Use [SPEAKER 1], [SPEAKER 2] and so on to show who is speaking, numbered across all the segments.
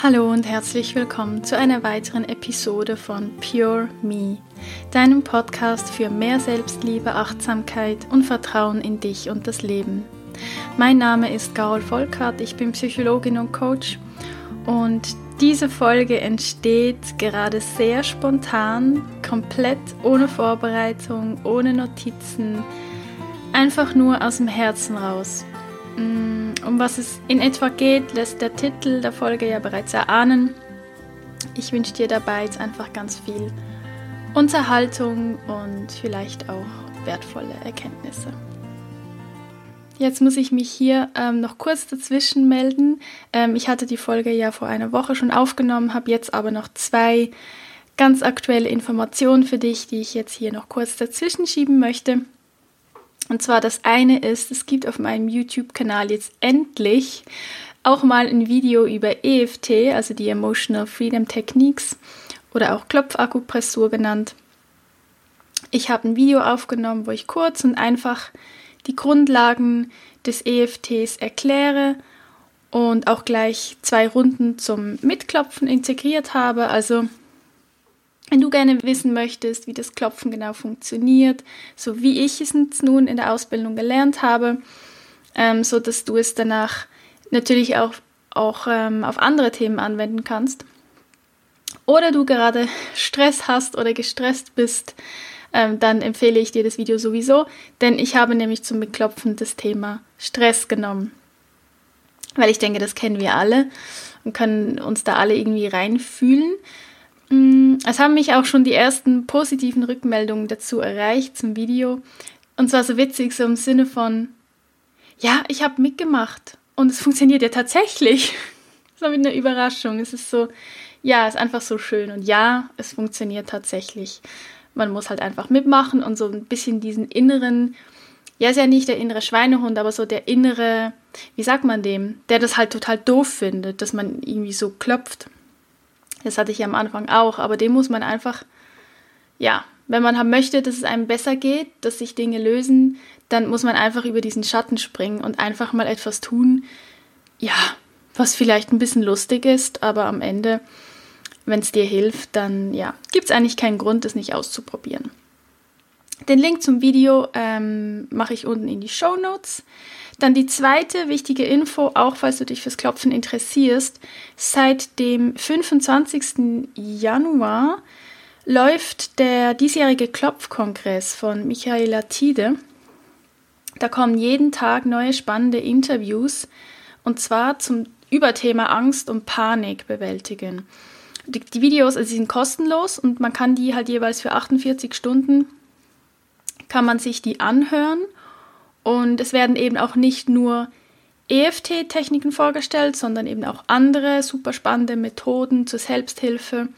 [SPEAKER 1] Hallo und herzlich willkommen zu einer weiteren Episode von Pure Me, deinem Podcast für mehr Selbstliebe, Achtsamkeit und Vertrauen in dich und das Leben. Mein Name ist Carol Volkart, ich bin Psychologin und Coach und diese Folge entsteht gerade sehr spontan, komplett ohne Vorbereitung, ohne Notizen, einfach nur aus dem Herzen raus. Mm, um was es in etwa geht, lässt der Titel der Folge ja bereits erahnen. Ich wünsche dir dabei jetzt einfach ganz viel Unterhaltung und vielleicht auch wertvolle Erkenntnisse. Jetzt muss ich mich hier ähm, noch kurz dazwischen melden. Ähm, ich hatte die Folge ja vor einer Woche schon aufgenommen, habe jetzt aber noch zwei ganz aktuelle Informationen für dich, die ich jetzt hier noch kurz dazwischen schieben möchte. Und zwar das eine ist, es gibt auf meinem YouTube-Kanal jetzt endlich auch mal ein Video über EFT, also die Emotional Freedom Techniques oder auch Klopfakupressur genannt. Ich habe ein Video aufgenommen, wo ich kurz und einfach die Grundlagen des EFTs erkläre und auch gleich zwei Runden zum Mitklopfen integriert habe. Also wenn du gerne wissen möchtest, wie das Klopfen genau funktioniert, so wie ich es nun in der Ausbildung gelernt habe, ähm, so dass du es danach natürlich auch, auch ähm, auf andere Themen anwenden kannst. Oder du gerade Stress hast oder gestresst bist, ähm, dann empfehle ich dir das Video sowieso, denn ich habe nämlich zum Beklopfen das Thema Stress genommen. Weil ich denke, das kennen wir alle und können uns da alle irgendwie reinfühlen. Mm, es haben mich auch schon die ersten positiven Rückmeldungen dazu erreicht zum Video. Und zwar so witzig, so im Sinne von, ja, ich habe mitgemacht und es funktioniert ja tatsächlich. so mit einer Überraschung. Es ist so, ja, es ist einfach so schön und ja, es funktioniert tatsächlich. Man muss halt einfach mitmachen und so ein bisschen diesen inneren, ja, ist ja nicht der innere Schweinehund, aber so der innere, wie sagt man dem, der das halt total doof findet, dass man irgendwie so klopft. Das hatte ich ja am Anfang auch, aber dem muss man einfach, ja, wenn man haben möchte, dass es einem besser geht, dass sich Dinge lösen, dann muss man einfach über diesen Schatten springen und einfach mal etwas tun, ja, was vielleicht ein bisschen lustig ist, aber am Ende, wenn es dir hilft, dann ja, gibt es eigentlich keinen Grund, das nicht auszuprobieren. Den Link zum Video ähm, mache ich unten in die Show Notes. Dann die zweite wichtige Info, auch falls du dich fürs Klopfen interessierst. Seit dem 25. Januar läuft der diesjährige Klopfkongress von Michaela Tide. Da kommen jeden Tag neue spannende Interviews und zwar zum Überthema Angst und Panik bewältigen. Die, die Videos also sind kostenlos und man kann die halt jeweils für 48 Stunden kann man sich die anhören und es werden eben auch nicht nur EFT-Techniken vorgestellt, sondern eben auch andere super spannende Methoden zur Selbsthilfe,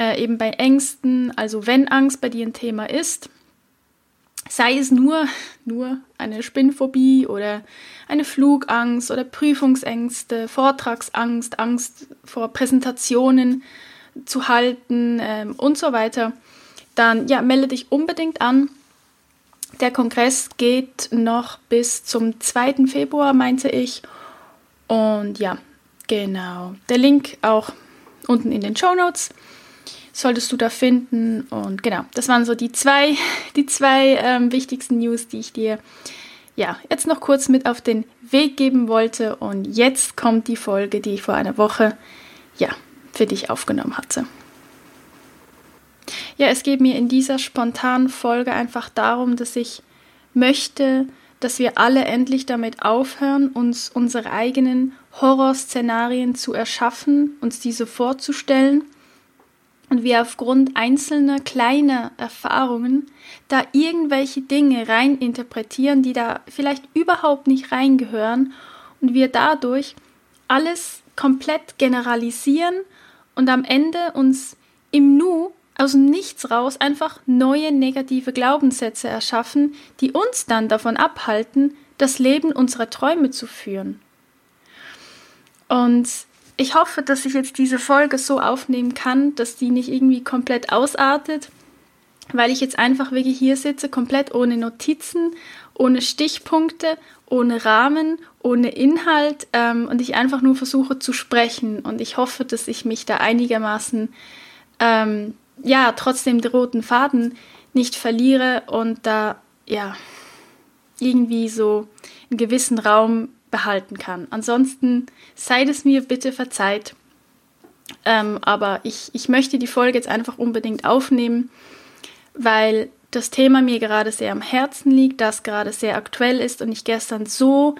[SPEAKER 1] äh, eben bei Ängsten, also wenn Angst bei dir ein Thema ist, sei es nur, nur eine Spinnphobie oder eine Flugangst oder Prüfungsängste, Vortragsangst, Angst vor Präsentationen zu halten ähm, und so weiter, dann ja, melde dich unbedingt an. Der Kongress geht noch bis zum 2. Februar, meinte ich. Und ja, genau. Der Link auch unten in den Show Notes solltest du da finden. Und genau, das waren so die zwei, die zwei ähm, wichtigsten News, die ich dir ja jetzt noch kurz mit auf den Weg geben wollte. Und jetzt kommt die Folge, die ich vor einer Woche ja für dich aufgenommen hatte. Ja, es geht mir in dieser spontanen Folge einfach darum, dass ich möchte, dass wir alle endlich damit aufhören, uns unsere eigenen Horrorszenarien zu erschaffen, uns diese vorzustellen. Und wir aufgrund einzelner kleiner Erfahrungen da irgendwelche Dinge rein interpretieren, die da vielleicht überhaupt nicht reingehören. Und wir dadurch alles komplett generalisieren und am Ende uns im Nu aus dem Nichts raus einfach neue negative Glaubenssätze erschaffen, die uns dann davon abhalten, das Leben unserer Träume zu führen. Und ich hoffe, dass ich jetzt diese Folge so aufnehmen kann, dass die nicht irgendwie komplett ausartet, weil ich jetzt einfach wirklich hier sitze, komplett ohne Notizen, ohne Stichpunkte, ohne Rahmen, ohne Inhalt ähm, und ich einfach nur versuche zu sprechen. Und ich hoffe, dass ich mich da einigermaßen, ähm, ja, trotzdem den roten Faden nicht verliere und da, ja, irgendwie so einen gewissen Raum behalten kann. Ansonsten seid es mir bitte verzeiht. Ähm, aber ich, ich möchte die Folge jetzt einfach unbedingt aufnehmen, weil das Thema mir gerade sehr am Herzen liegt, das gerade sehr aktuell ist und ich gestern so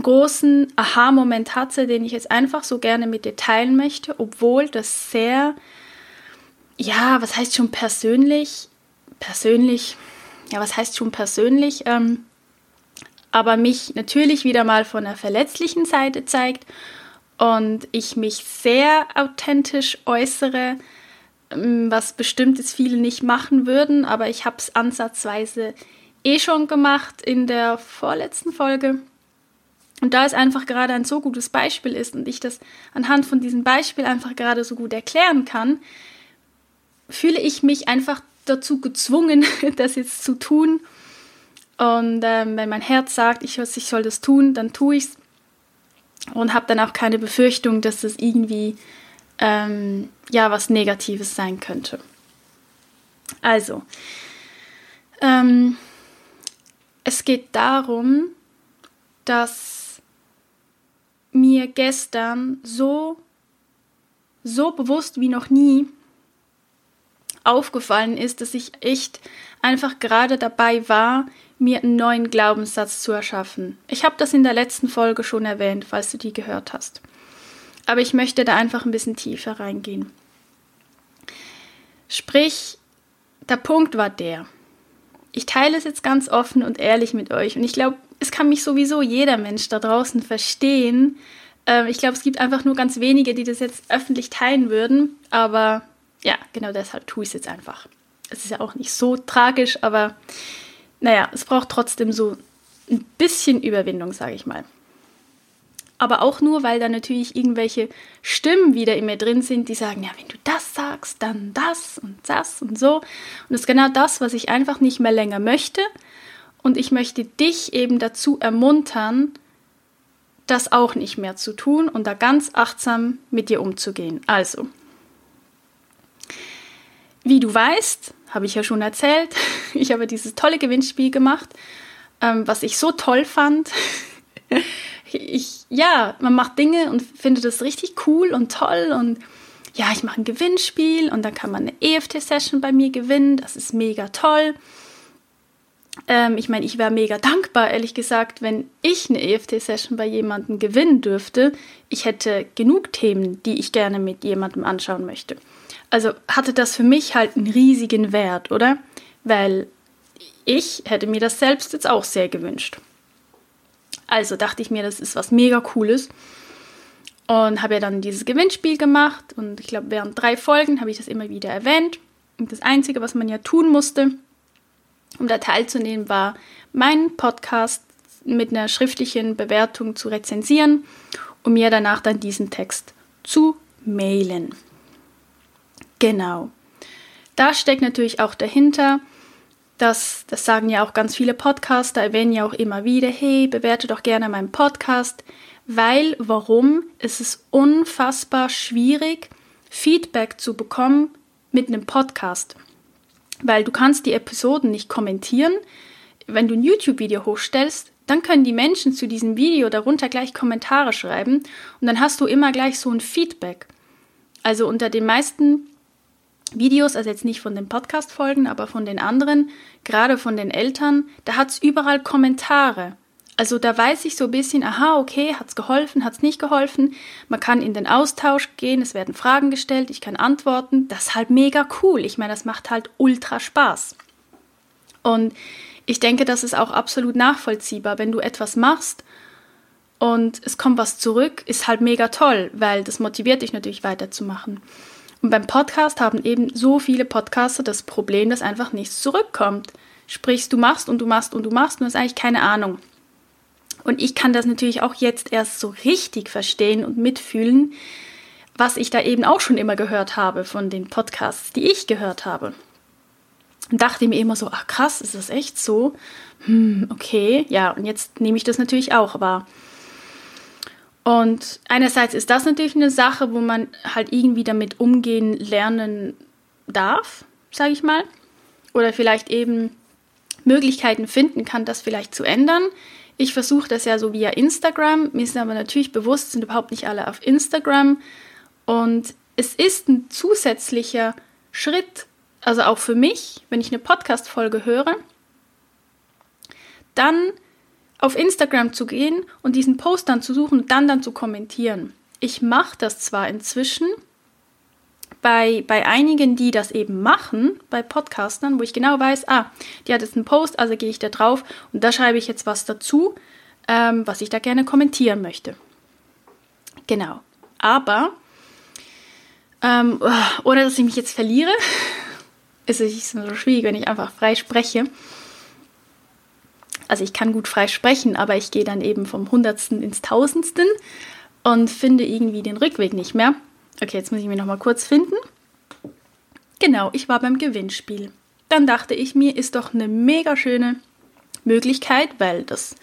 [SPEAKER 1] großen Aha-Moment hatte, den ich jetzt einfach so gerne mit dir teilen möchte, obwohl das sehr, ja, was heißt schon persönlich, persönlich, ja, was heißt schon persönlich, ähm, aber mich natürlich wieder mal von der verletzlichen Seite zeigt und ich mich sehr authentisch äußere, ähm, was bestimmt jetzt viele nicht machen würden, aber ich habe es ansatzweise eh schon gemacht in der vorletzten Folge. Und da es einfach gerade ein so gutes Beispiel ist und ich das anhand von diesem Beispiel einfach gerade so gut erklären kann, fühle ich mich einfach dazu gezwungen, das jetzt zu tun. Und ähm, wenn mein Herz sagt, ich, ich soll das tun, dann tue ich es. Und habe dann auch keine Befürchtung, dass das irgendwie ähm, ja was Negatives sein könnte. Also, ähm, es geht darum, dass mir gestern so, so bewusst wie noch nie aufgefallen ist, dass ich echt einfach gerade dabei war, mir einen neuen Glaubenssatz zu erschaffen. Ich habe das in der letzten Folge schon erwähnt, falls du die gehört hast aber ich möchte da einfach ein bisschen tiefer reingehen. Sprich, der Punkt war der. Ich teile es jetzt ganz offen und ehrlich mit euch und ich glaube, es kann mich sowieso jeder Mensch da draußen verstehen. Ähm, ich glaube, es gibt einfach nur ganz wenige, die das jetzt öffentlich teilen würden, aber ja, genau deshalb tue ich es jetzt einfach. Es ist ja auch nicht so tragisch, aber naja, es braucht trotzdem so ein bisschen Überwindung, sage ich mal aber auch nur, weil da natürlich irgendwelche Stimmen wieder in mir drin sind, die sagen, ja, wenn du das sagst, dann das und das und so. Und das ist genau das, was ich einfach nicht mehr länger möchte. Und ich möchte dich eben dazu ermuntern, das auch nicht mehr zu tun und da ganz achtsam mit dir umzugehen. Also, wie du weißt, habe ich ja schon erzählt, ich habe dieses tolle Gewinnspiel gemacht, ähm, was ich so toll fand. ich, ja, man macht Dinge und findet das richtig cool und toll und ja, ich mache ein Gewinnspiel und dann kann man eine EFT-Session bei mir gewinnen. Das ist mega toll. Ähm, ich meine, ich wäre mega dankbar, ehrlich gesagt, wenn ich eine EFT-Session bei jemandem gewinnen dürfte. Ich hätte genug Themen, die ich gerne mit jemandem anschauen möchte. Also hatte das für mich halt einen riesigen Wert, oder? Weil ich hätte mir das selbst jetzt auch sehr gewünscht. Also dachte ich mir, das ist was mega cooles. Und habe ja dann dieses Gewinnspiel gemacht. Und ich glaube, während drei Folgen habe ich das immer wieder erwähnt. Und das Einzige, was man ja tun musste, um da teilzunehmen, war, meinen Podcast mit einer schriftlichen Bewertung zu rezensieren und mir danach dann diesen Text zu mailen. Genau. Da steckt natürlich auch dahinter, das, das sagen ja auch ganz viele Podcaster, erwähnen ja auch immer wieder, hey, bewerte doch gerne meinen Podcast, weil, warum? Es ist unfassbar schwierig, Feedback zu bekommen mit einem Podcast. Weil du kannst die Episoden nicht kommentieren. Wenn du ein YouTube-Video hochstellst, dann können die Menschen zu diesem Video darunter gleich Kommentare schreiben und dann hast du immer gleich so ein Feedback. Also unter den meisten Videos, also jetzt nicht von den Podcast-Folgen, aber von den anderen, gerade von den Eltern, da hat es überall Kommentare. Also da weiß ich so ein bisschen, aha, okay, hat es geholfen, hat es nicht geholfen. Man kann in den Austausch gehen, es werden Fragen gestellt, ich kann antworten. Das ist halt mega cool. Ich meine, das macht halt ultra Spaß. Und ich denke, das ist auch absolut nachvollziehbar. Wenn du etwas machst und es kommt was zurück, ist halt mega toll, weil das motiviert dich natürlich weiterzumachen. Und beim Podcast haben eben so viele Podcaster das Problem, dass einfach nichts zurückkommt. Sprich, du machst und du machst und du machst und du hast eigentlich keine Ahnung. Und ich kann das natürlich auch jetzt erst so richtig verstehen und mitfühlen, was ich da eben auch schon immer gehört habe von den Podcasts, die ich gehört habe. Und dachte mir immer so, ach krass, ist das echt so? Hm, okay, ja, und jetzt nehme ich das natürlich auch wahr. Und einerseits ist das natürlich eine Sache, wo man halt irgendwie damit umgehen lernen darf, sage ich mal. Oder vielleicht eben Möglichkeiten finden kann, das vielleicht zu ändern. Ich versuche das ja so via Instagram. Mir ist aber natürlich bewusst, sind überhaupt nicht alle auf Instagram. Und es ist ein zusätzlicher Schritt, also auch für mich, wenn ich eine Podcast-Folge höre, dann auf Instagram zu gehen und diesen Post dann zu suchen und dann dann zu kommentieren. Ich mache das zwar inzwischen bei, bei einigen, die das eben machen, bei Podcastern, wo ich genau weiß, ah, die hat jetzt einen Post, also gehe ich da drauf und da schreibe ich jetzt was dazu, ähm, was ich da gerne kommentieren möchte. Genau. Aber, ähm, ohne dass ich mich jetzt verliere, ist es so schwierig, wenn ich einfach frei spreche also ich kann gut frei sprechen, aber ich gehe dann eben vom Hundertsten ins Tausendsten und finde irgendwie den Rückweg nicht mehr. Okay, jetzt muss ich mich nochmal kurz finden. Genau, ich war beim Gewinnspiel. Dann dachte ich mir, ist doch eine mega schöne Möglichkeit, weil das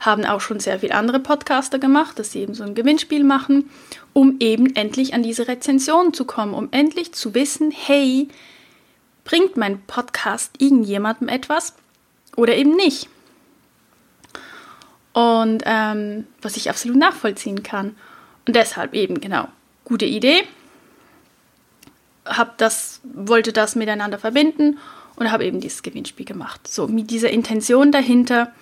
[SPEAKER 1] haben auch schon sehr viele andere Podcaster gemacht, dass sie eben so ein Gewinnspiel machen, um eben endlich an diese Rezension zu kommen, um endlich zu wissen, hey, bringt mein Podcast irgendjemandem etwas oder eben nicht. Und ähm, was ich absolut nachvollziehen kann. Und deshalb eben, genau, gute Idee. Hab das, wollte das miteinander verbinden und habe eben dieses Gewinnspiel gemacht. So, mit dieser Intention dahinter.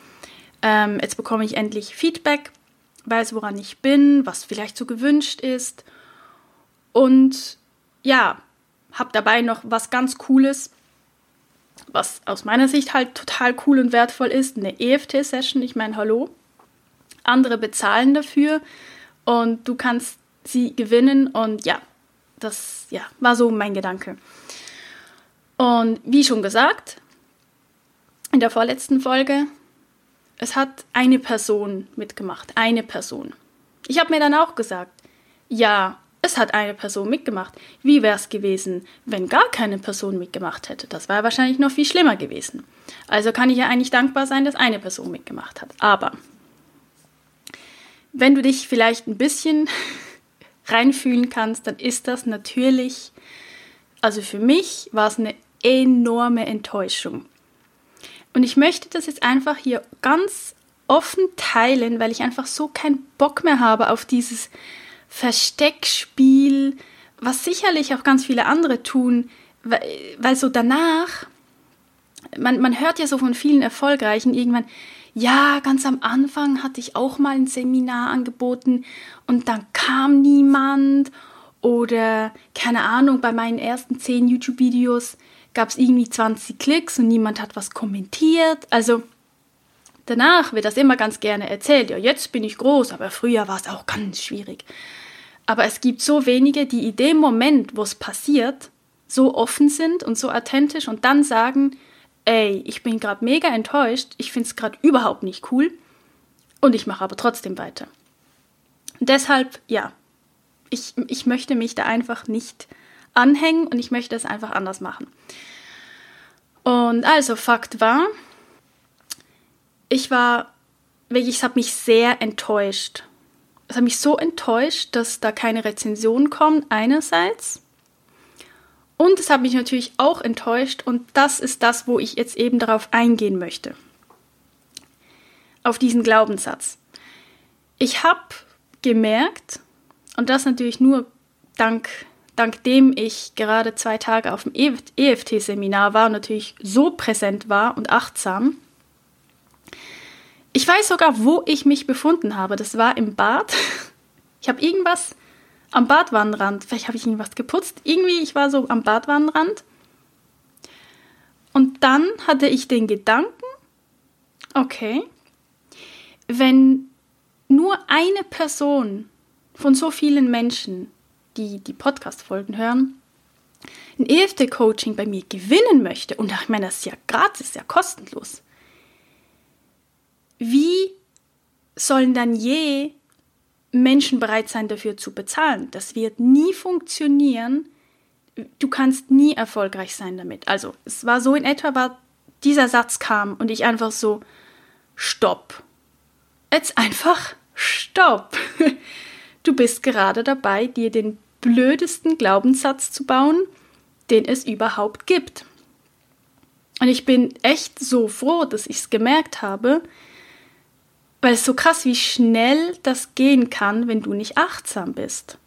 [SPEAKER 1] Ähm, jetzt bekomme ich endlich Feedback, weiß, woran ich bin, was vielleicht so gewünscht ist. Und ja, habe dabei noch was ganz Cooles was aus meiner Sicht halt total cool und wertvoll ist, eine EFT-Session. Ich meine, hallo, andere bezahlen dafür und du kannst sie gewinnen und ja, das ja, war so mein Gedanke. Und wie schon gesagt, in der vorletzten Folge, es hat eine Person mitgemacht, eine Person. Ich habe mir dann auch gesagt, ja, es hat eine Person mitgemacht. Wie wäre es gewesen, wenn gar keine Person mitgemacht hätte? Das wäre wahrscheinlich noch viel schlimmer gewesen. Also kann ich ja eigentlich dankbar sein, dass eine Person mitgemacht hat. Aber wenn du dich vielleicht ein bisschen reinfühlen kannst, dann ist das natürlich, also für mich war es eine enorme Enttäuschung. Und ich möchte das jetzt einfach hier ganz offen teilen, weil ich einfach so keinen Bock mehr habe auf dieses Versteckspiel, was sicherlich auch ganz viele andere tun, weil, so danach, man, man hört ja so von vielen Erfolgreichen irgendwann, ja, ganz am Anfang hatte ich auch mal ein Seminar angeboten und dann kam niemand oder keine Ahnung, bei meinen ersten zehn YouTube-Videos gab es irgendwie 20 Klicks und niemand hat was kommentiert. Also danach wird das immer ganz gerne erzählt. Ja, jetzt bin ich groß, aber früher war es auch ganz schwierig. Aber es gibt so wenige, die in dem Moment, wo es passiert, so offen sind und so authentisch und dann sagen, ey, ich bin gerade mega enttäuscht, ich finde es gerade überhaupt nicht cool und ich mache aber trotzdem weiter. Und deshalb, ja, ich, ich möchte mich da einfach nicht anhängen und ich möchte es einfach anders machen. Und also, Fakt war, ich war, wirklich, es hat mich sehr enttäuscht. Es hat mich so enttäuscht, dass da keine Rezension kommt, einerseits. Und es hat mich natürlich auch enttäuscht und das ist das, wo ich jetzt eben darauf eingehen möchte. Auf diesen Glaubenssatz. Ich habe gemerkt, und das natürlich nur dank, dank dem ich gerade zwei Tage auf dem EFT-Seminar war und natürlich so präsent war und achtsam. Ich weiß sogar, wo ich mich befunden habe. Das war im Bad. Ich habe irgendwas am Badwannenrand. Vielleicht habe ich irgendwas geputzt. Irgendwie, ich war so am Badwannenrand. Und dann hatte ich den Gedanken, okay, wenn nur eine Person von so vielen Menschen, die die Podcast-Folgen hören, ein EFT-Coaching bei mir gewinnen möchte, und ich meine, das ist ja gratis, ja kostenlos, wie sollen dann je Menschen bereit sein, dafür zu bezahlen. Das wird nie funktionieren, du kannst nie erfolgreich sein damit. Also es war so in etwa, war dieser Satz kam und ich einfach so, stopp. Jetzt einfach stopp. Du bist gerade dabei, dir den blödesten Glaubenssatz zu bauen, den es überhaupt gibt. Und ich bin echt so froh, dass ich es gemerkt habe, weil es so krass, wie schnell das gehen kann, wenn du nicht achtsam bist.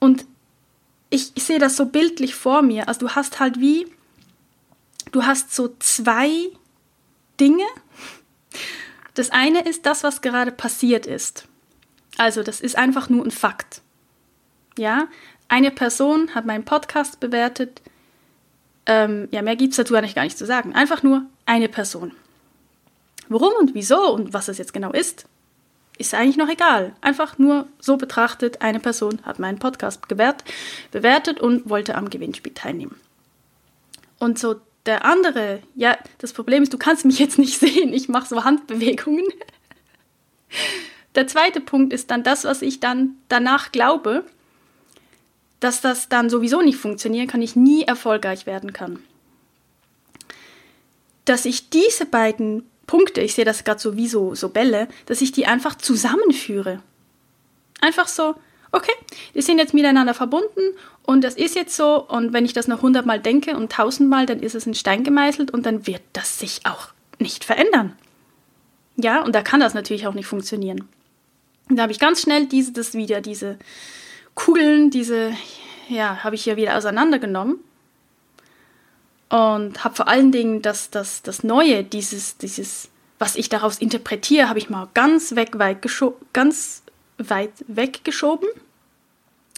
[SPEAKER 1] Und ich, ich sehe das so bildlich vor mir. Also du hast halt wie, du hast so zwei Dinge. Das eine ist das, was gerade passiert ist. Also das ist einfach nur ein Fakt. Ja, eine Person hat meinen Podcast bewertet. Ähm, ja, mehr gibt es dazu eigentlich gar nicht zu sagen. Einfach nur eine Person. Warum und wieso und was es jetzt genau ist, ist eigentlich noch egal. Einfach nur so betrachtet, eine Person hat meinen Podcast gewährt, bewertet und wollte am Gewinnspiel teilnehmen. Und so der andere, ja, das Problem ist, du kannst mich jetzt nicht sehen, ich mache so Handbewegungen. Der zweite Punkt ist dann das, was ich dann danach glaube, dass das dann sowieso nicht funktionieren kann, ich nie erfolgreich werden kann. Dass ich diese beiden Punkte, ich sehe das gerade so wie so, so Bälle, dass ich die einfach zusammenführe. Einfach so, okay, die sind jetzt miteinander verbunden und das ist jetzt so und wenn ich das noch hundertmal denke und tausendmal, dann ist es in Stein gemeißelt und dann wird das sich auch nicht verändern. Ja, und da kann das natürlich auch nicht funktionieren. Und da habe ich ganz schnell diese, das wieder, diese Kugeln, diese, ja, habe ich hier wieder auseinandergenommen und habe vor allen Dingen das, das, das Neue, dieses, dieses, was ich daraus interpretiere, habe ich mal ganz, weg, weit ganz weit weggeschoben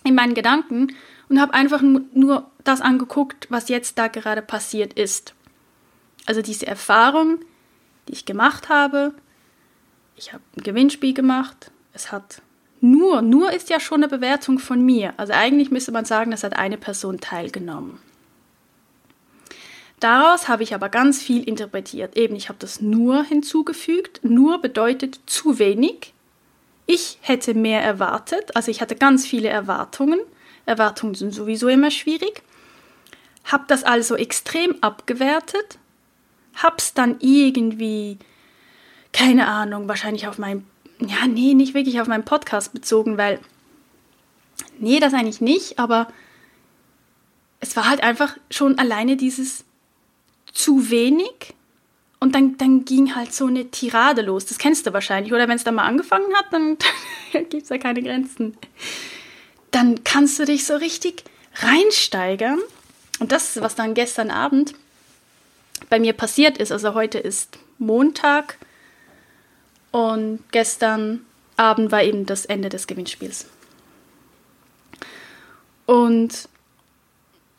[SPEAKER 1] in meinen Gedanken und habe einfach nur das angeguckt, was jetzt da gerade passiert ist. Also diese Erfahrung, die ich gemacht habe. Ich habe ein Gewinnspiel gemacht. Es hat nur, nur ist ja schon eine Bewertung von mir. Also eigentlich müsste man sagen, das hat eine Person teilgenommen. Daraus habe ich aber ganz viel interpretiert. Eben, ich habe das nur hinzugefügt. Nur bedeutet zu wenig. Ich hätte mehr erwartet, also ich hatte ganz viele Erwartungen. Erwartungen sind sowieso immer schwierig. Habe das also extrem abgewertet. Hab's dann irgendwie, keine Ahnung, wahrscheinlich auf meinem, ja, nee, nicht wirklich auf meinen Podcast bezogen, weil, nee, das eigentlich nicht, aber es war halt einfach schon alleine dieses zu wenig und dann, dann ging halt so eine Tirade los. Das kennst du wahrscheinlich. Oder wenn es dann mal angefangen hat, dann gibt es ja keine Grenzen. Dann kannst du dich so richtig reinsteigern. Und das, was dann gestern Abend bei mir passiert ist, also heute ist Montag und gestern Abend war eben das Ende des Gewinnspiels. Und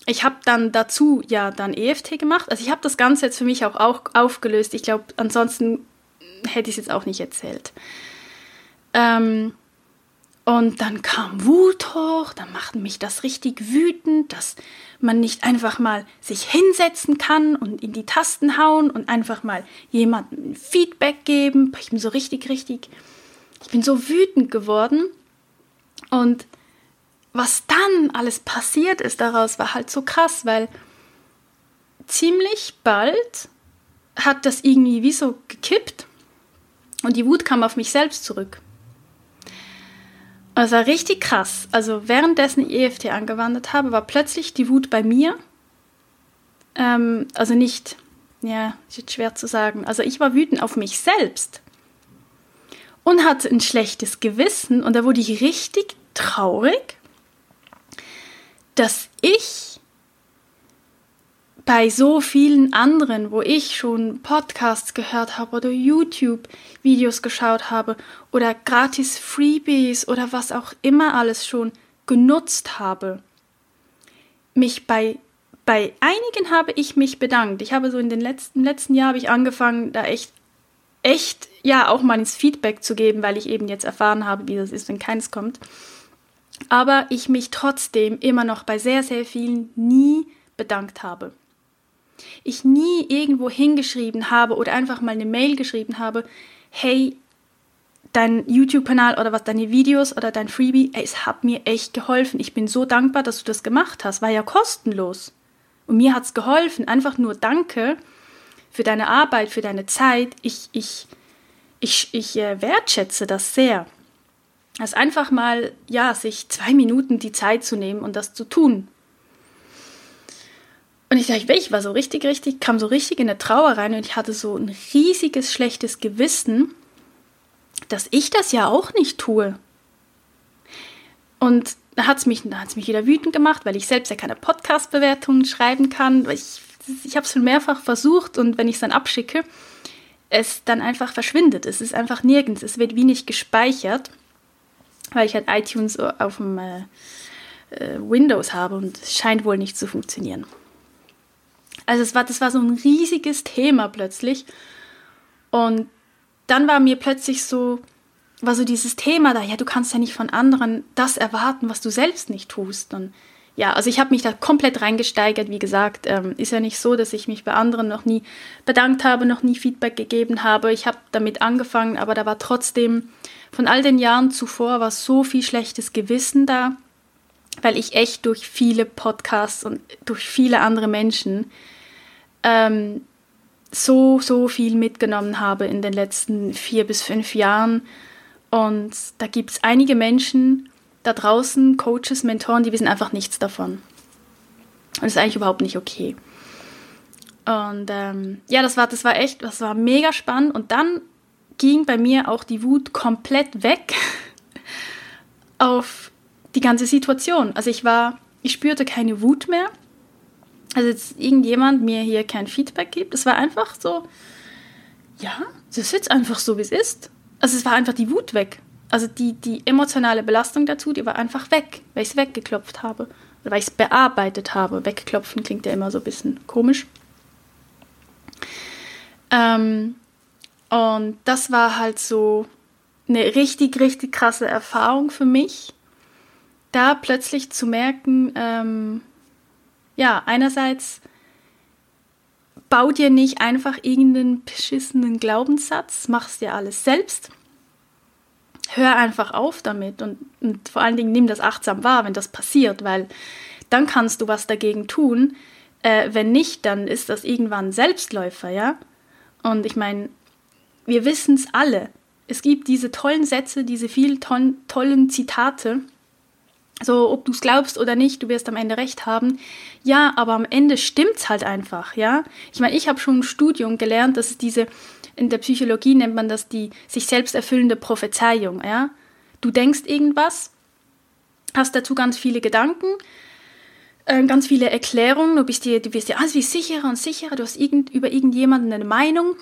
[SPEAKER 1] ich habe dann dazu ja dann EFT gemacht. Also ich habe das Ganze jetzt für mich auch, auch aufgelöst. Ich glaube, ansonsten hätte ich es jetzt auch nicht erzählt. Ähm, und dann kam Wut hoch, dann machte mich das richtig wütend, dass man nicht einfach mal sich hinsetzen kann und in die Tasten hauen und einfach mal jemandem Feedback geben. Ich bin so richtig, richtig, ich bin so wütend geworden. Und was dann alles passiert ist daraus, war halt so krass, weil ziemlich bald hat das irgendwie wie so gekippt und die Wut kam auf mich selbst zurück. Das war richtig krass. Also währenddessen EFT angewandt habe, war plötzlich die Wut bei mir. Ähm, also nicht, ja, ist jetzt schwer zu sagen. Also ich war wütend auf mich selbst und hatte ein schlechtes Gewissen und da wurde ich richtig traurig dass ich bei so vielen anderen, wo ich schon Podcasts gehört habe oder YouTube-Videos geschaut habe oder gratis Freebies oder was auch immer alles schon genutzt habe, mich bei bei einigen habe ich mich bedankt. Ich habe so in den letzten letzten Jahr habe ich angefangen, da echt echt ja auch mal ins Feedback zu geben, weil ich eben jetzt erfahren habe, wie das ist, wenn keins kommt aber ich mich trotzdem immer noch bei sehr, sehr vielen nie bedankt habe. Ich nie irgendwo hingeschrieben habe oder einfach mal eine Mail geschrieben habe, hey, dein YouTube-Kanal oder was deine Videos oder dein Freebie, ey, es hat mir echt geholfen. Ich bin so dankbar, dass du das gemacht hast. War ja kostenlos. Und mir hat es geholfen. Einfach nur danke für deine Arbeit, für deine Zeit. Ich, ich, ich, ich äh, wertschätze das sehr. Also einfach mal, ja, sich zwei Minuten die Zeit zu nehmen und das zu tun. Und ich dachte, ich war so richtig, richtig, kam so richtig in eine Trauer rein und ich hatte so ein riesiges schlechtes Gewissen, dass ich das ja auch nicht tue. Und da hat es mich, mich wieder wütend gemacht, weil ich selbst ja keine Podcast-Bewertungen schreiben kann. Ich, ich habe es schon mehrfach versucht und wenn ich es dann abschicke, es dann einfach verschwindet. Es ist einfach nirgends. Es wird wie nicht gespeichert, weil ich halt iTunes auf dem äh, äh, Windows habe und es scheint wohl nicht zu funktionieren. Also es war, das war so ein riesiges Thema plötzlich. Und dann war mir plötzlich so, war so dieses Thema da, ja, du kannst ja nicht von anderen das erwarten, was du selbst nicht tust. Und ja, also ich habe mich da komplett reingesteigert. Wie gesagt, ähm, ist ja nicht so, dass ich mich bei anderen noch nie bedankt habe, noch nie Feedback gegeben habe. Ich habe damit angefangen, aber da war trotzdem von all den Jahren zuvor war so viel schlechtes Gewissen da, weil ich echt durch viele Podcasts und durch viele andere Menschen ähm, so, so viel mitgenommen habe in den letzten vier bis fünf Jahren. Und da gibt es einige Menschen da draußen, Coaches, Mentoren, die wissen einfach nichts davon. Und das ist eigentlich überhaupt nicht okay. Und ähm, ja, das war, das war echt, das war mega spannend. Und dann ging bei mir auch die Wut komplett weg auf die ganze Situation. Also ich war, ich spürte keine Wut mehr also jetzt irgendjemand mir hier kein Feedback gibt. Es war einfach so, ja, es ist jetzt einfach so, wie es ist. Also es war einfach die Wut weg. Also die, die emotionale Belastung dazu, die war einfach weg, weil ich es weggeklopft habe. Oder weil ich es bearbeitet habe. Wegklopfen klingt ja immer so ein bisschen komisch. Ähm, und das war halt so eine richtig, richtig krasse Erfahrung für mich, da plötzlich zu merken, ähm, ja, einerseits bau dir nicht einfach irgendeinen beschissenen Glaubenssatz, mach's dir alles selbst. Hör einfach auf damit und, und vor allen Dingen nimm das achtsam wahr, wenn das passiert, weil dann kannst du was dagegen tun. Äh, wenn nicht, dann ist das irgendwann Selbstläufer, ja? Und ich meine, wir wissen es alle. Es gibt diese tollen Sätze, diese vielen tollen Zitate, so, ob du es glaubst oder nicht, du wirst am Ende recht haben. Ja, aber am Ende stimmt's halt einfach, ja. Ich meine, ich habe schon im Studium gelernt, dass es diese, in der Psychologie nennt man das die sich selbst erfüllende Prophezeiung, ja. Du denkst irgendwas, hast dazu ganz viele Gedanken, äh, ganz viele Erklärungen, du bist dir, du wirst dir alles wie sicherer und sicherer, du hast irgend, über irgendjemanden eine Meinung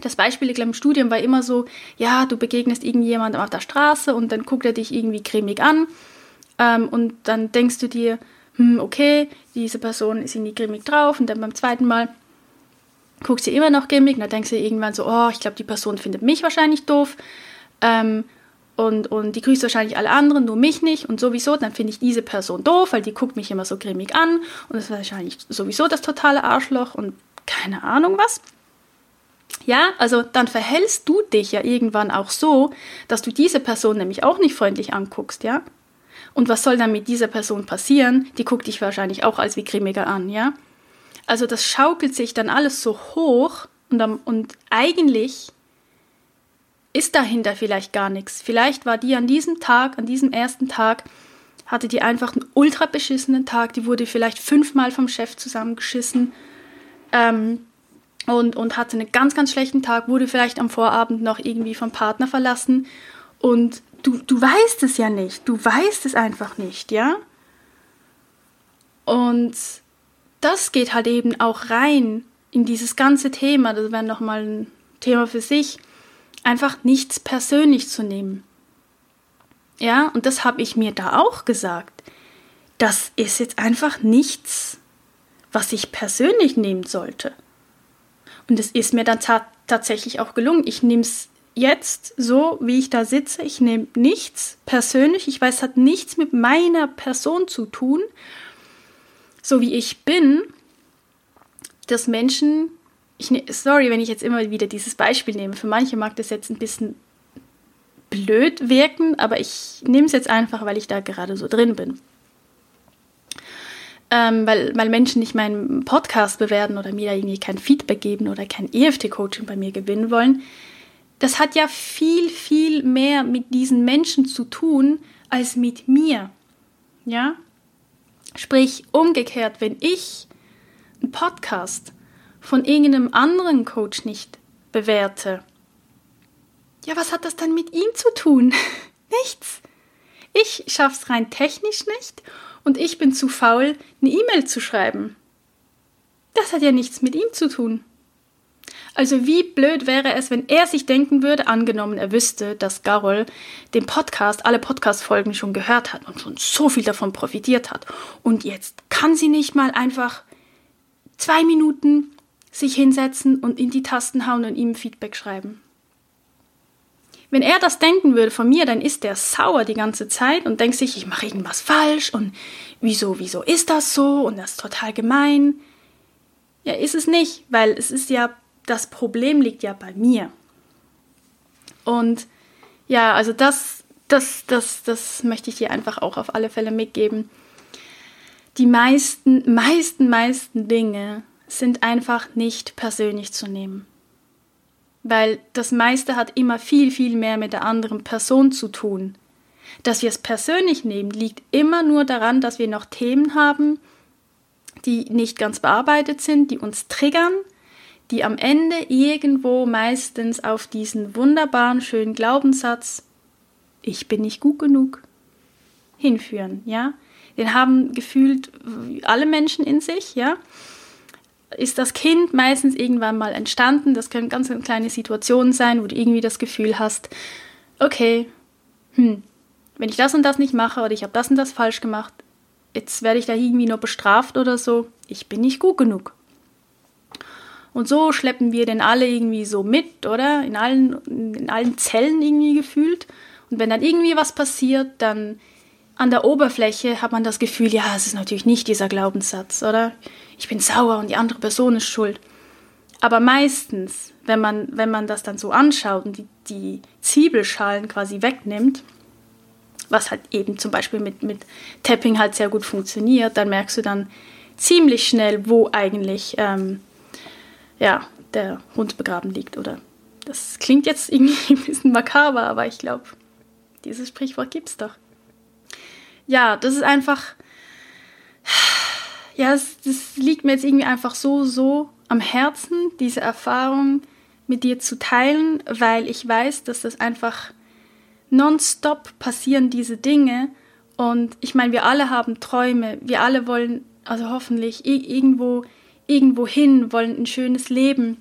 [SPEAKER 1] das Beispiel im Studium war immer so, ja, du begegnest irgendjemandem auf der Straße und dann guckt er dich irgendwie cremig an ähm, und dann denkst du dir, hm, okay, diese Person ist irgendwie grimmig drauf und dann beim zweiten Mal guckst du immer noch grimmig und dann denkst du irgendwann so, oh, ich glaube, die Person findet mich wahrscheinlich doof ähm, und, und die grüßt wahrscheinlich alle anderen, nur mich nicht und sowieso, dann finde ich diese Person doof, weil die guckt mich immer so grimmig an und das ist wahrscheinlich sowieso das totale Arschloch und keine Ahnung was. Ja, also dann verhältst du dich ja irgendwann auch so, dass du diese Person nämlich auch nicht freundlich anguckst, ja? Und was soll dann mit dieser Person passieren? Die guckt dich wahrscheinlich auch als wie grimmiger an, ja? Also das schaukelt sich dann alles so hoch und, und eigentlich ist dahinter vielleicht gar nichts. Vielleicht war die an diesem Tag, an diesem ersten Tag, hatte die einfach einen ultra beschissenen Tag, die wurde vielleicht fünfmal vom Chef zusammengeschissen. Ähm, und, und hatte einen ganz, ganz schlechten Tag, wurde vielleicht am Vorabend noch irgendwie vom Partner verlassen und du, du weißt es ja nicht, du weißt es einfach nicht, ja? Und das geht halt eben auch rein in dieses ganze Thema, das wäre nochmal ein Thema für sich, einfach nichts persönlich zu nehmen. Ja, und das habe ich mir da auch gesagt. Das ist jetzt einfach nichts, was ich persönlich nehmen sollte. Und es ist mir dann ta tatsächlich auch gelungen. Ich nehme es jetzt so, wie ich da sitze. Ich nehme nichts persönlich. Ich weiß, es hat nichts mit meiner Person zu tun. So wie ich bin, dass Menschen, ich ne, sorry, wenn ich jetzt immer wieder dieses Beispiel nehme, für manche mag das jetzt ein bisschen blöd wirken, aber ich nehme es jetzt einfach, weil ich da gerade so drin bin. Ähm, weil, weil Menschen nicht meinen Podcast bewerten oder mir da irgendwie kein Feedback geben oder kein EFT-Coaching bei mir gewinnen wollen. Das hat ja viel, viel mehr mit diesen Menschen zu tun als mit mir. Ja? Sprich, umgekehrt, wenn ich einen Podcast von irgendeinem anderen Coach nicht bewerte, ja, was hat das dann mit ihm zu tun? Nichts. Ich schaff's rein technisch nicht und ich bin zu faul, eine E-Mail zu schreiben. Das hat ja nichts mit ihm zu tun. Also wie blöd wäre es, wenn er sich denken würde, angenommen er wüsste, dass Garol den Podcast, alle Podcast-Folgen schon gehört hat und schon so viel davon profitiert hat. Und jetzt kann sie nicht mal einfach zwei Minuten sich hinsetzen und in die Tasten hauen und ihm Feedback schreiben. Wenn er das denken würde von mir, dann ist er sauer die ganze Zeit und denkt sich, ich mache irgendwas falsch und wieso, wieso ist das so und das ist total gemein. Ja, ist es nicht, weil es ist ja, das Problem liegt ja bei mir. Und ja, also das, das, das, das möchte ich dir einfach auch auf alle Fälle mitgeben. Die meisten, meisten, meisten Dinge sind einfach nicht persönlich zu nehmen weil das meiste hat immer viel, viel mehr mit der anderen Person zu tun. Dass wir es persönlich nehmen, liegt immer nur daran, dass wir noch Themen haben, die nicht ganz bearbeitet sind, die uns triggern, die am Ende irgendwo meistens auf diesen wunderbaren, schönen Glaubenssatz, ich bin nicht gut genug, hinführen, ja. Den haben gefühlt alle Menschen in sich, ja ist das Kind meistens irgendwann mal entstanden. Das können ganz kleine Situationen sein, wo du irgendwie das Gefühl hast, okay, hm, wenn ich das und das nicht mache oder ich habe das und das falsch gemacht, jetzt werde ich da irgendwie nur bestraft oder so. Ich bin nicht gut genug. Und so schleppen wir denn alle irgendwie so mit, oder? In allen, in allen Zellen irgendwie gefühlt. Und wenn dann irgendwie was passiert, dann an der Oberfläche hat man das Gefühl, ja, es ist natürlich nicht dieser Glaubenssatz, oder? Ich bin sauer und die andere Person ist schuld. Aber meistens, wenn man, wenn man das dann so anschaut und die, die Zwiebelschalen quasi wegnimmt, was halt eben zum Beispiel mit, mit Tapping halt sehr gut funktioniert, dann merkst du dann ziemlich schnell, wo eigentlich ähm, ja, der Hund begraben liegt. Oder das klingt jetzt irgendwie ein bisschen makaber, aber ich glaube, dieses Sprichwort gibt es doch ja, das ist einfach, ja, das, das liegt mir jetzt irgendwie einfach so, so am Herzen, diese Erfahrung mit dir zu teilen, weil ich weiß, dass das einfach nonstop passieren diese Dinge. Und ich meine, wir alle haben Träume, wir alle wollen, also hoffentlich irgendwo, irgendwo hin, wollen ein schönes Leben,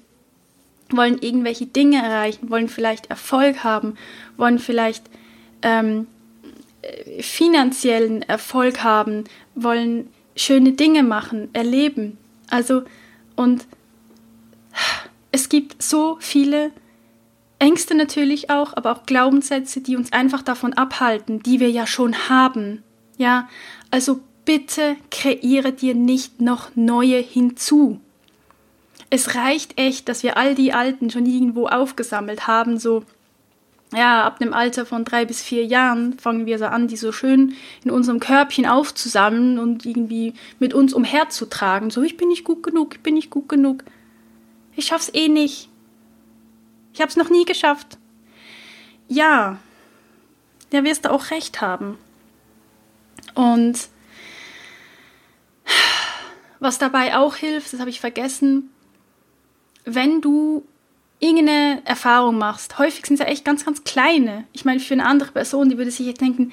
[SPEAKER 1] wollen irgendwelche Dinge erreichen, wollen vielleicht Erfolg haben, wollen vielleicht ähm, finanziellen Erfolg haben, wollen schöne Dinge machen, erleben. Also, und es gibt so viele Ängste natürlich auch, aber auch Glaubenssätze, die uns einfach davon abhalten, die wir ja schon haben. Ja, also bitte kreiere dir nicht noch neue hinzu. Es reicht echt, dass wir all die alten schon irgendwo aufgesammelt haben, so ja, ab dem Alter von drei bis vier Jahren fangen wir so an, die so schön in unserem Körbchen aufzusammeln und irgendwie mit uns umherzutragen. So, ich bin nicht gut genug, ich bin nicht gut genug. Ich schaff's eh nicht. Ich hab's noch nie geschafft. Ja, da wirst du auch recht haben. Und was dabei auch hilft, das habe ich vergessen, wenn du irgendeine Erfahrung machst, häufig sind es ja echt ganz, ganz kleine. Ich meine, für eine andere Person, die würde sich jetzt denken,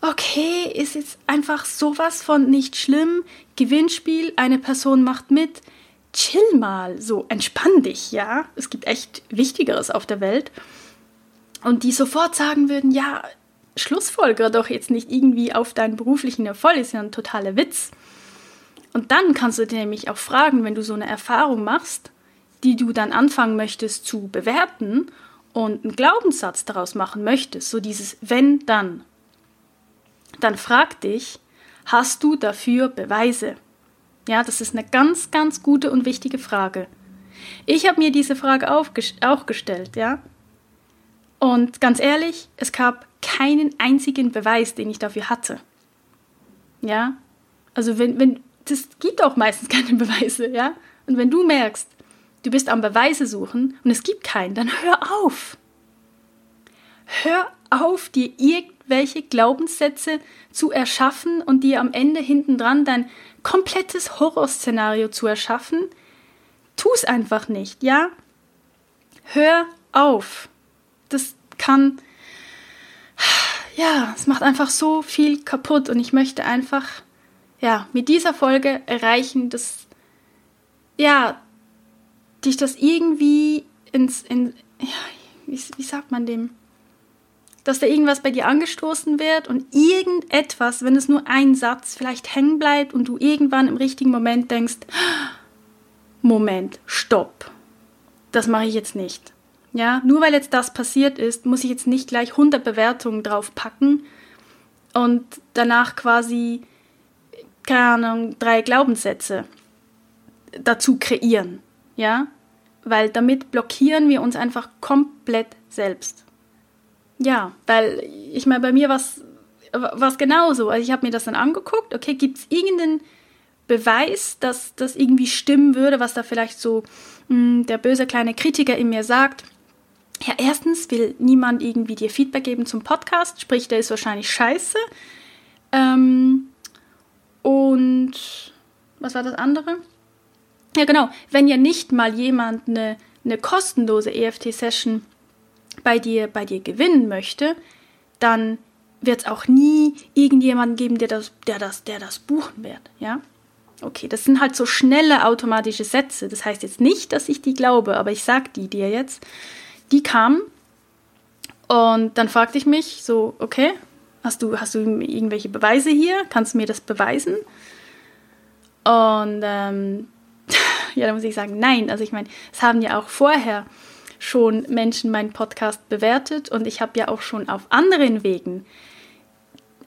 [SPEAKER 1] okay, ist jetzt einfach sowas von nicht schlimm, Gewinnspiel, eine Person macht mit, chill mal, so entspann dich, ja. Es gibt echt Wichtigeres auf der Welt. Und die sofort sagen würden, ja, Schlussfolger doch jetzt nicht irgendwie auf deinen beruflichen Erfolg, ist ja ein totaler Witz. Und dann kannst du dir nämlich auch fragen, wenn du so eine Erfahrung machst, die du dann anfangen möchtest zu bewerten und einen Glaubenssatz daraus machen möchtest, so dieses wenn dann, dann frag dich, hast du dafür Beweise? Ja, das ist eine ganz, ganz gute und wichtige Frage. Ich habe mir diese Frage auch gestellt, ja. Und ganz ehrlich, es gab keinen einzigen Beweis, den ich dafür hatte. Ja, also wenn, wenn, das gibt auch meistens keine Beweise, ja. Und wenn du merkst, du bist am Beweise suchen und es gibt keinen, dann hör auf. Hör auf, dir irgendwelche Glaubenssätze zu erschaffen und dir am Ende hintendran dein komplettes Horrorszenario zu erschaffen. Tu es einfach nicht, ja? Hör auf. Das kann, ja, es macht einfach so viel kaputt und ich möchte einfach, ja, mit dieser Folge erreichen, dass, ja, dich das irgendwie ins, in, ja, wie, wie sagt man dem? Dass da irgendwas bei dir angestoßen wird und irgendetwas, wenn es nur ein Satz vielleicht hängen bleibt und du irgendwann im richtigen Moment denkst, Moment, stopp, das mache ich jetzt nicht. Ja, nur weil jetzt das passiert ist, muss ich jetzt nicht gleich 100 Bewertungen drauf packen und danach quasi, keine Ahnung, drei Glaubenssätze dazu kreieren. Ja, weil damit blockieren wir uns einfach komplett selbst. Ja, weil ich meine, bei mir war es genauso. Also ich habe mir das dann angeguckt, okay, gibt es irgendeinen Beweis, dass das irgendwie stimmen würde, was da vielleicht so mh, hm, der böse kleine Kritiker in mir sagt? Ja, erstens will niemand irgendwie dir Feedback geben zum Podcast, sprich, der ist wahrscheinlich scheiße. Ähm, und was war das andere? Ja, genau. Wenn ja nicht mal jemand eine, eine kostenlose EFT-Session bei dir, bei dir gewinnen möchte, dann wird es auch nie irgendjemanden geben, der das, der das, der das buchen wird. Ja? Okay, das sind halt so schnelle automatische Sätze. Das heißt jetzt nicht, dass ich die glaube, aber ich sage die dir jetzt. Die kamen und dann fragte ich mich so, okay, hast du, hast du irgendwelche Beweise hier? Kannst du mir das beweisen? Und ähm, ja, da muss ich sagen, nein. Also ich meine, es haben ja auch vorher schon Menschen meinen Podcast bewertet und ich habe ja auch schon auf anderen Wegen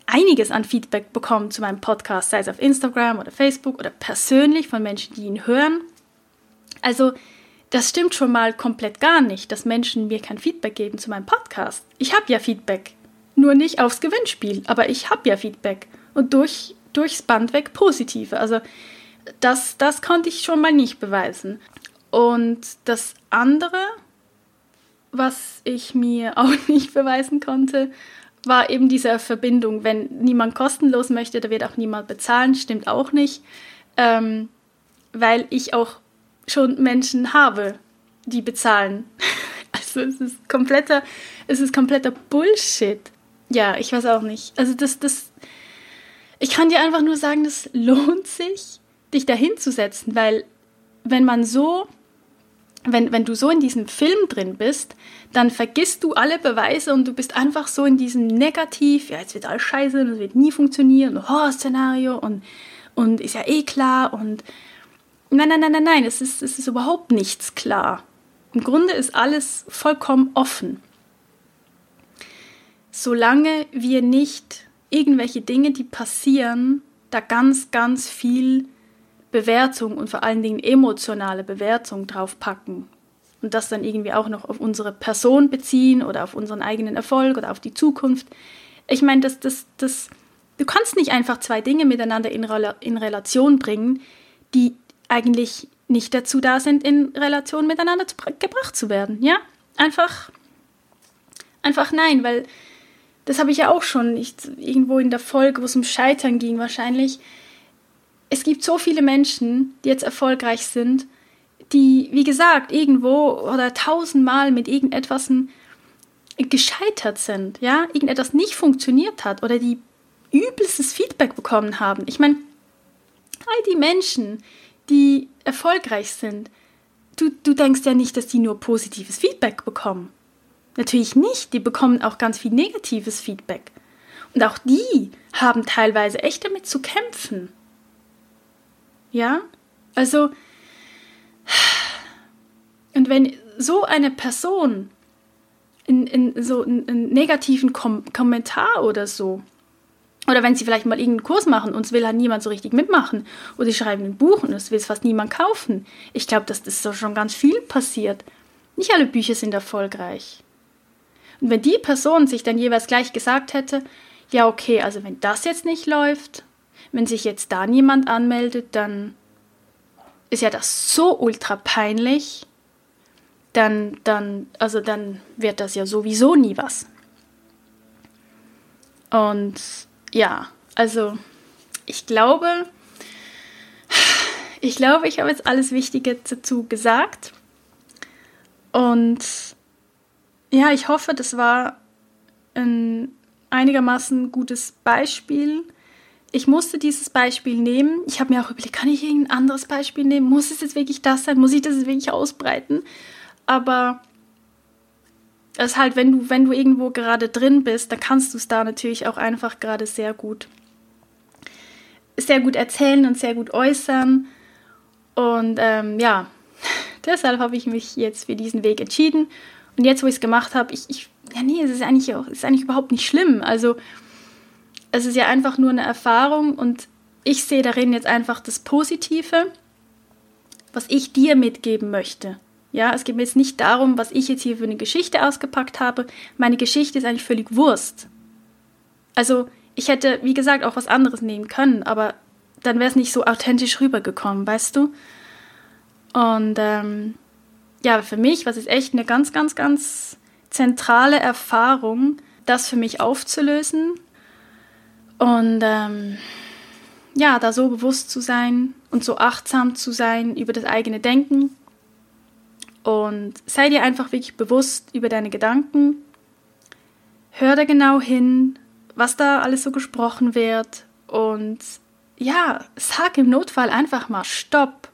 [SPEAKER 1] einiges an Feedback bekommen zu meinem Podcast, sei es auf Instagram oder Facebook oder persönlich von Menschen, die ihn hören. Also das stimmt schon mal komplett gar nicht, dass Menschen mir kein Feedback geben zu meinem Podcast. Ich habe ja Feedback, nur nicht aufs Gewinnspiel, aber ich habe ja Feedback und durch, durchs Band weg positive. Also das, das konnte ich schon mal nicht beweisen. Und das andere, was ich mir auch nicht beweisen konnte, war eben diese Verbindung. Wenn niemand kostenlos möchte, da wird auch niemand bezahlen, stimmt auch nicht. Ähm, weil ich auch schon Menschen habe, die bezahlen. Also es ist kompletter, es ist kompletter Bullshit. Ja, ich weiß auch nicht. Also das, das, ich kann dir einfach nur sagen, das lohnt sich, dich dahin zu setzen, weil wenn man so, wenn, wenn du so in diesem Film drin bist, dann vergisst du alle Beweise und du bist einfach so in diesem Negativ, ja, jetzt wird alles scheiße und es wird nie funktionieren, Horror-Szenario und, und ist ja eh klar und nein, nein, nein, nein, nein, es ist, es ist überhaupt nichts klar. Im Grunde ist alles vollkommen offen. Solange wir nicht irgendwelche Dinge, die passieren, da ganz, ganz viel Bewertung und vor allen Dingen emotionale Bewertung draufpacken und das dann irgendwie auch noch auf unsere Person beziehen oder auf unseren eigenen Erfolg oder auf die Zukunft. Ich meine, das, das, das, du kannst nicht einfach zwei Dinge miteinander in, Rel in Relation bringen, die eigentlich nicht dazu da sind, in Relation miteinander zu, gebracht zu werden. Ja, einfach, einfach nein, weil das habe ich ja auch schon nicht irgendwo in der Folge, wo es um Scheitern ging, wahrscheinlich es gibt so viele Menschen, die jetzt erfolgreich sind, die, wie gesagt, irgendwo oder tausendmal mit irgendetwas gescheitert sind, ja, irgendetwas nicht funktioniert hat oder die übelstes Feedback bekommen haben. Ich meine, all die Menschen, die erfolgreich sind, du, du denkst ja nicht, dass die nur positives Feedback bekommen. Natürlich nicht, die bekommen auch ganz viel negatives Feedback. Und auch die haben teilweise echt damit zu kämpfen. Ja? Also, und wenn so eine Person in, in so einen negativen Kom Kommentar oder so, oder wenn sie vielleicht mal irgendeinen Kurs machen und es will halt niemand so richtig mitmachen, oder sie schreiben ein Buch und es will es fast niemand kaufen. Ich glaube, dass das so schon ganz viel passiert. Nicht alle Bücher sind erfolgreich. Und wenn die Person sich dann jeweils gleich gesagt hätte, ja okay, also wenn das jetzt nicht läuft, wenn sich jetzt da niemand anmeldet, dann ist ja das so ultra peinlich, dann, dann, also dann wird das ja sowieso nie was. Und ja, also ich glaube, ich glaube, ich habe jetzt alles Wichtige dazu gesagt. Und ja, ich hoffe, das war ein einigermaßen gutes Beispiel. Ich musste dieses Beispiel nehmen. Ich habe mir auch überlegt, kann ich irgendein anderes Beispiel nehmen? Muss es jetzt wirklich das sein? Muss ich das jetzt wirklich ausbreiten? Aber es ist halt, wenn du, wenn du irgendwo gerade drin bist, dann kannst du es da natürlich auch einfach gerade sehr gut, sehr gut erzählen und sehr gut äußern. Und ähm, ja, deshalb habe ich mich jetzt für diesen Weg entschieden. Und jetzt, wo ich es gemacht habe, ich, ich, ja, nee, es ist eigentlich auch, es ist eigentlich überhaupt nicht schlimm. Also, es ist ja einfach nur eine Erfahrung und ich sehe darin jetzt einfach das Positive, was ich dir mitgeben möchte. Ja, es geht mir jetzt nicht darum, was ich jetzt hier für eine Geschichte ausgepackt habe. Meine Geschichte ist eigentlich völlig Wurst. Also, ich hätte, wie gesagt, auch was anderes nehmen können, aber dann wäre es nicht so authentisch rübergekommen, weißt du? Und ähm, ja, für mich war es echt eine ganz, ganz, ganz zentrale Erfahrung, das für mich aufzulösen und ähm, ja, da so bewusst zu sein und so achtsam zu sein über das eigene Denken. Und sei dir einfach wirklich bewusst über deine Gedanken. Hör da genau hin, was da alles so gesprochen wird. Und ja, sag im Notfall einfach mal Stopp.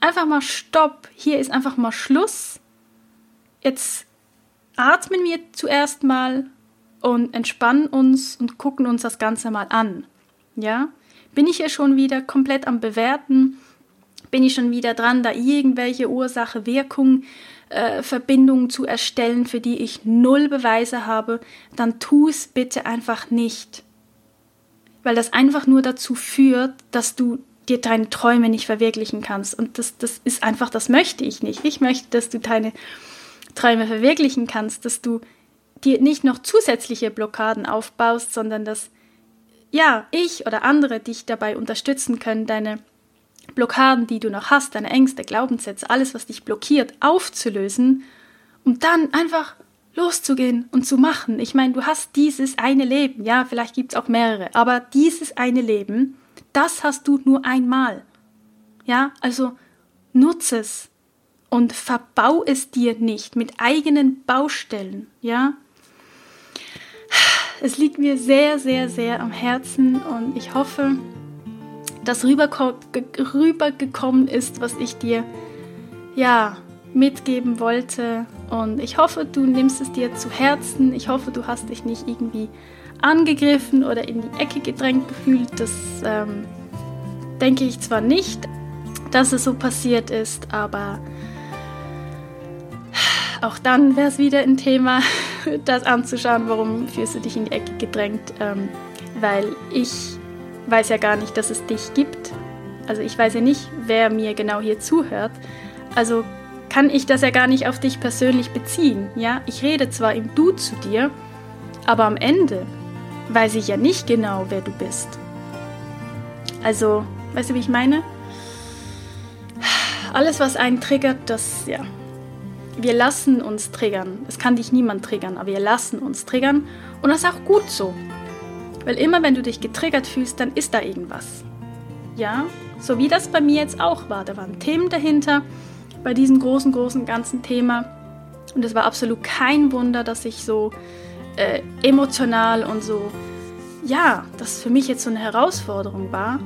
[SPEAKER 1] Einfach mal Stopp. Hier ist einfach mal Schluss. Jetzt atmen wir zuerst mal und entspannen uns und gucken uns das Ganze mal an. Ja? Bin ich ja schon wieder komplett am Bewerten? Bin ich schon wieder dran, da irgendwelche Ursache-Wirkung-Verbindungen äh, zu erstellen, für die ich null Beweise habe? Dann tu es bitte einfach nicht. Weil das einfach nur dazu führt, dass du dir deine Träume nicht verwirklichen kannst. Und das, das ist einfach, das möchte ich nicht. Ich möchte, dass du deine Träume verwirklichen kannst, dass du dir nicht noch zusätzliche Blockaden aufbaust, sondern dass ja, ich oder andere dich dabei unterstützen können, deine Blockaden, die du noch hast, deine Ängste, Glaubenssätze, alles, was dich blockiert, aufzulösen, um dann einfach loszugehen und zu machen. Ich meine, du hast dieses eine Leben, ja, vielleicht gibt es auch mehrere, aber dieses eine Leben, das hast du nur einmal. Ja, also nutze es und verbau es dir nicht mit eigenen Baustellen, ja es liegt mir sehr, sehr, sehr am Herzen und ich hoffe, dass rübergekommen ist, was ich dir ja mitgeben wollte. Und ich hoffe, du nimmst es dir zu Herzen. Ich hoffe, du hast dich nicht irgendwie angegriffen oder in die Ecke gedrängt gefühlt. Das ähm, denke ich zwar nicht, dass es so passiert ist, aber auch dann wäre es wieder ein Thema, das anzuschauen, warum fühlst du dich in die Ecke gedrängt, ähm, weil ich weiß ja gar nicht, dass es dich gibt. Also ich weiß ja nicht, wer mir genau hier zuhört. Also kann ich das ja gar nicht auf dich persönlich beziehen. Ja, ich rede zwar im Du zu dir, aber am Ende weiß ich ja nicht genau, wer du bist. Also, weißt du, wie ich meine? Alles, was einen triggert, das, ja, wir lassen uns triggern. Es kann dich niemand triggern, aber wir lassen uns triggern. Und das ist auch gut so. Weil immer wenn du dich getriggert fühlst, dann ist da irgendwas. Ja, so wie das bei mir jetzt auch war. Da waren Themen dahinter bei diesem großen, großen, ganzen Thema. Und es war absolut kein Wunder, dass ich so äh, emotional und so, ja, das für mich jetzt so eine Herausforderung war.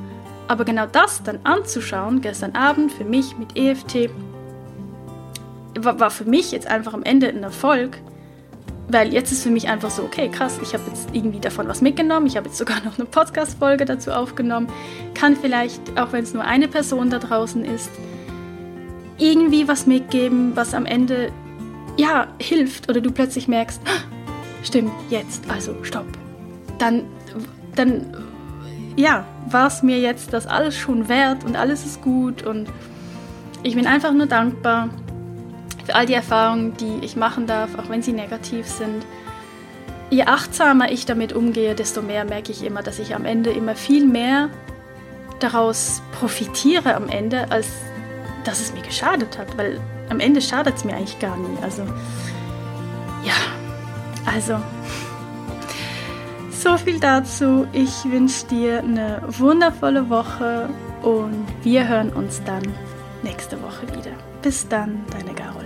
[SPEAKER 1] Aber genau das dann anzuschauen, gestern Abend für mich mit EFT, war, für mich jetzt einfach am Ende ein Erfolg, weil jetzt ist für mich einfach so, okay, krass, ich habe jetzt irgendwie davon was mitgenommen, ich habe jetzt sogar noch eine Podcast-Folge dazu aufgenommen, kann vielleicht, auch wenn es nur eine Person da draußen ist, irgendwie was mitgeben, was am Ende, ja, hilft oder du plötzlich merkst, ah, stimmt, jetzt, also stopp. Dann, dann, ja, war es mir jetzt das alles schon wert und alles ist gut und ich bin einfach nur dankbar all die Erfahrungen, die ich machen darf, auch wenn sie negativ sind. Je achtsamer ich damit umgehe, desto mehr merke ich immer, dass ich am Ende immer viel mehr daraus profitiere am Ende, als dass es mir geschadet hat, weil am Ende schadet es mir eigentlich gar nie. Also ja, also so viel dazu. Ich wünsche dir eine wundervolle Woche und wir hören uns dann nächste Woche wieder. Bis dann, deine Garo.